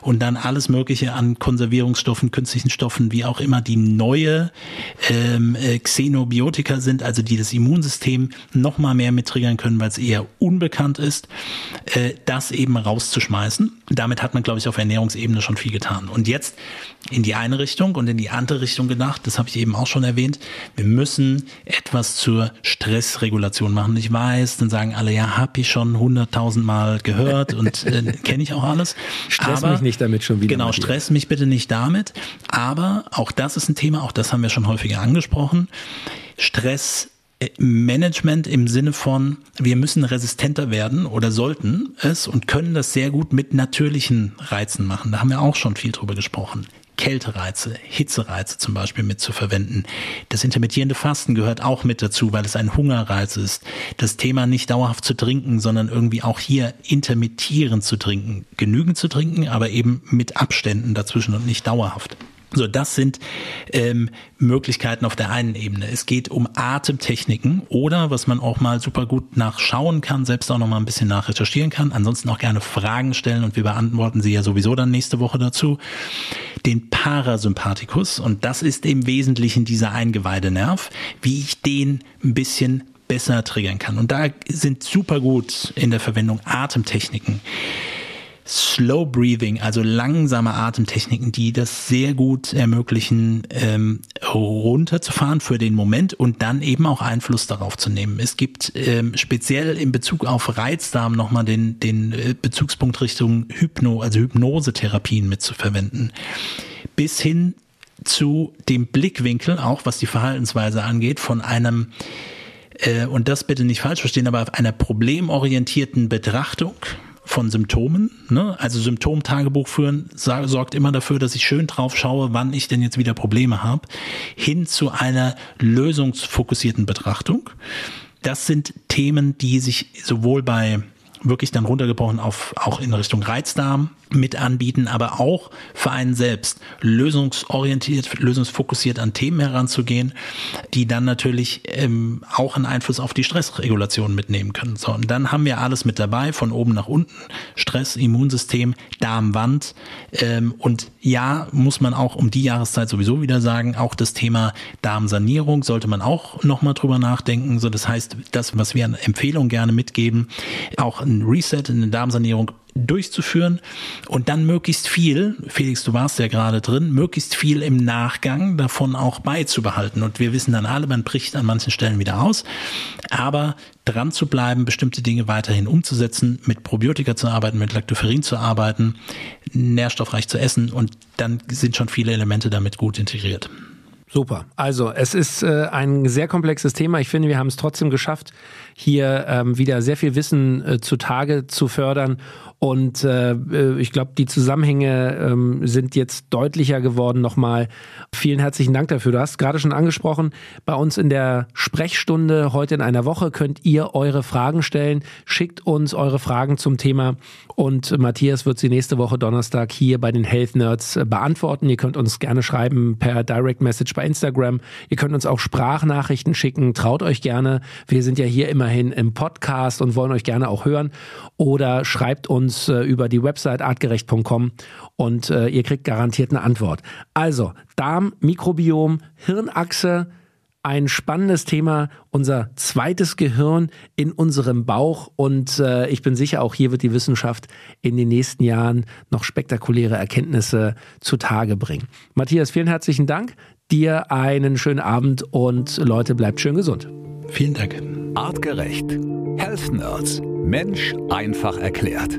und dann alles Mögliche an Konservierungsstoffen, künstlichen Stoffen, wie auch immer, die neue ähm, äh, Xenobiotika sind, also die das Immunsystem noch mal mehr mit triggern können, weil es eher unbekannt ist, äh, das eben rauszuschmeißen. Damit hat man, glaube ich, auf Ernährungsebene schon viel getan. Und jetzt in die eine Richtung und in die andere Richtung gedacht, das habe ich eben auch schon erwähnt, wir müssen etwas zur Stressregulation machen. Ich weiß, dann sagen alle, ja, habe ich schon hunderttausend Mal gehört und äh, kenne ich auch alles. Stress aber, mich nicht damit schon wieder. Genau, stress mich bitte nicht damit. Aber auch das ist ein Thema, auch das haben wir schon häufiger angesprochen. Stress Management im Sinne von, wir müssen resistenter werden oder sollten es und können das sehr gut mit natürlichen Reizen machen. Da haben wir auch schon viel drüber gesprochen. Kältereize, Hitzereize zum Beispiel mit zu verwenden. Das intermittierende Fasten gehört auch mit dazu, weil es ein Hungerreiz ist. Das Thema nicht dauerhaft zu trinken, sondern irgendwie auch hier intermittierend zu trinken. Genügend zu trinken, aber eben mit Abständen dazwischen und nicht dauerhaft. So, das sind ähm, Möglichkeiten auf der einen Ebene. Es geht um Atemtechniken oder was man auch mal super gut nachschauen kann, selbst auch noch mal ein bisschen nachrecherchieren kann. Ansonsten auch gerne Fragen stellen und wir beantworten sie ja sowieso dann nächste Woche dazu. Den Parasympathikus und das ist im Wesentlichen dieser Eingeweidenerv, wie ich den ein bisschen besser triggern kann. Und da sind super gut in der Verwendung Atemtechniken. Slow Breathing, also langsame Atemtechniken, die das sehr gut ermöglichen, ähm, runterzufahren für den Moment und dann eben auch Einfluss darauf zu nehmen. Es gibt ähm, speziell in Bezug auf Reizdarm nochmal den, den äh, Bezugspunkt Richtung Hypno, also Hypnosetherapien mitzuverwenden. Bis hin zu dem Blickwinkel, auch was die Verhaltensweise angeht, von einem äh, und das bitte nicht falsch verstehen, aber auf einer problemorientierten Betrachtung von Symptomen. Ne? Also Symptomtagebuch führen sorgt immer dafür, dass ich schön drauf schaue, wann ich denn jetzt wieder Probleme habe, hin zu einer lösungsfokussierten Betrachtung. Das sind Themen, die sich sowohl bei wirklich dann runtergebrochen auf auch in Richtung Reizdarm mit anbieten, aber auch für einen selbst lösungsorientiert, lösungsfokussiert an Themen heranzugehen, die dann natürlich ähm, auch einen Einfluss auf die Stressregulation mitnehmen können. So, und dann haben wir alles mit dabei, von oben nach unten, Stress, Immunsystem, Darmwand ähm, und ja, muss man auch um die Jahreszeit sowieso wieder sagen, auch das Thema Darmsanierung sollte man auch nochmal drüber nachdenken. So, das heißt, das, was wir an Empfehlungen gerne mitgeben, auch ein Reset, eine Darmsanierung durchzuführen und dann möglichst viel, Felix, du warst ja gerade drin, möglichst viel im Nachgang davon auch beizubehalten. Und wir wissen dann alle, man bricht an manchen Stellen wieder aus, aber dran zu bleiben, bestimmte Dinge weiterhin umzusetzen, mit Probiotika zu arbeiten, mit Lactoferrin zu arbeiten, nährstoffreich zu essen und dann sind schon viele Elemente damit gut integriert. Super. Also es ist äh, ein sehr komplexes Thema. Ich finde, wir haben es trotzdem geschafft, hier ähm, wieder sehr viel Wissen äh, zutage zu fördern und äh, äh, ich glaube, die Zusammenhänge ähm, sind jetzt deutlicher geworden nochmal. Vielen herzlichen Dank dafür. Du hast gerade schon angesprochen, bei uns in der Sprechstunde heute in einer Woche könnt ihr eure Fragen stellen. Schickt uns eure Fragen zum Thema und Matthias wird sie nächste Woche Donnerstag hier bei den Health Nerds äh, beantworten. Ihr könnt uns gerne schreiben per Direct Message bei Instagram. Ihr könnt uns auch Sprachnachrichten schicken. Traut euch gerne. Wir sind ja hier immerhin im Podcast und wollen euch gerne auch hören. Oder schreibt uns uns äh, über die Website artgerecht.com und äh, ihr kriegt garantiert eine Antwort. Also, Darm, Mikrobiom, Hirnachse, ein spannendes Thema, unser zweites Gehirn in unserem Bauch. Und äh, ich bin sicher, auch hier wird die Wissenschaft in den nächsten Jahren noch spektakuläre Erkenntnisse zutage bringen. Matthias, vielen herzlichen Dank. Dir einen schönen Abend und Leute, bleibt schön gesund. Vielen Dank. Artgerecht. Health Nerds. Mensch einfach erklärt.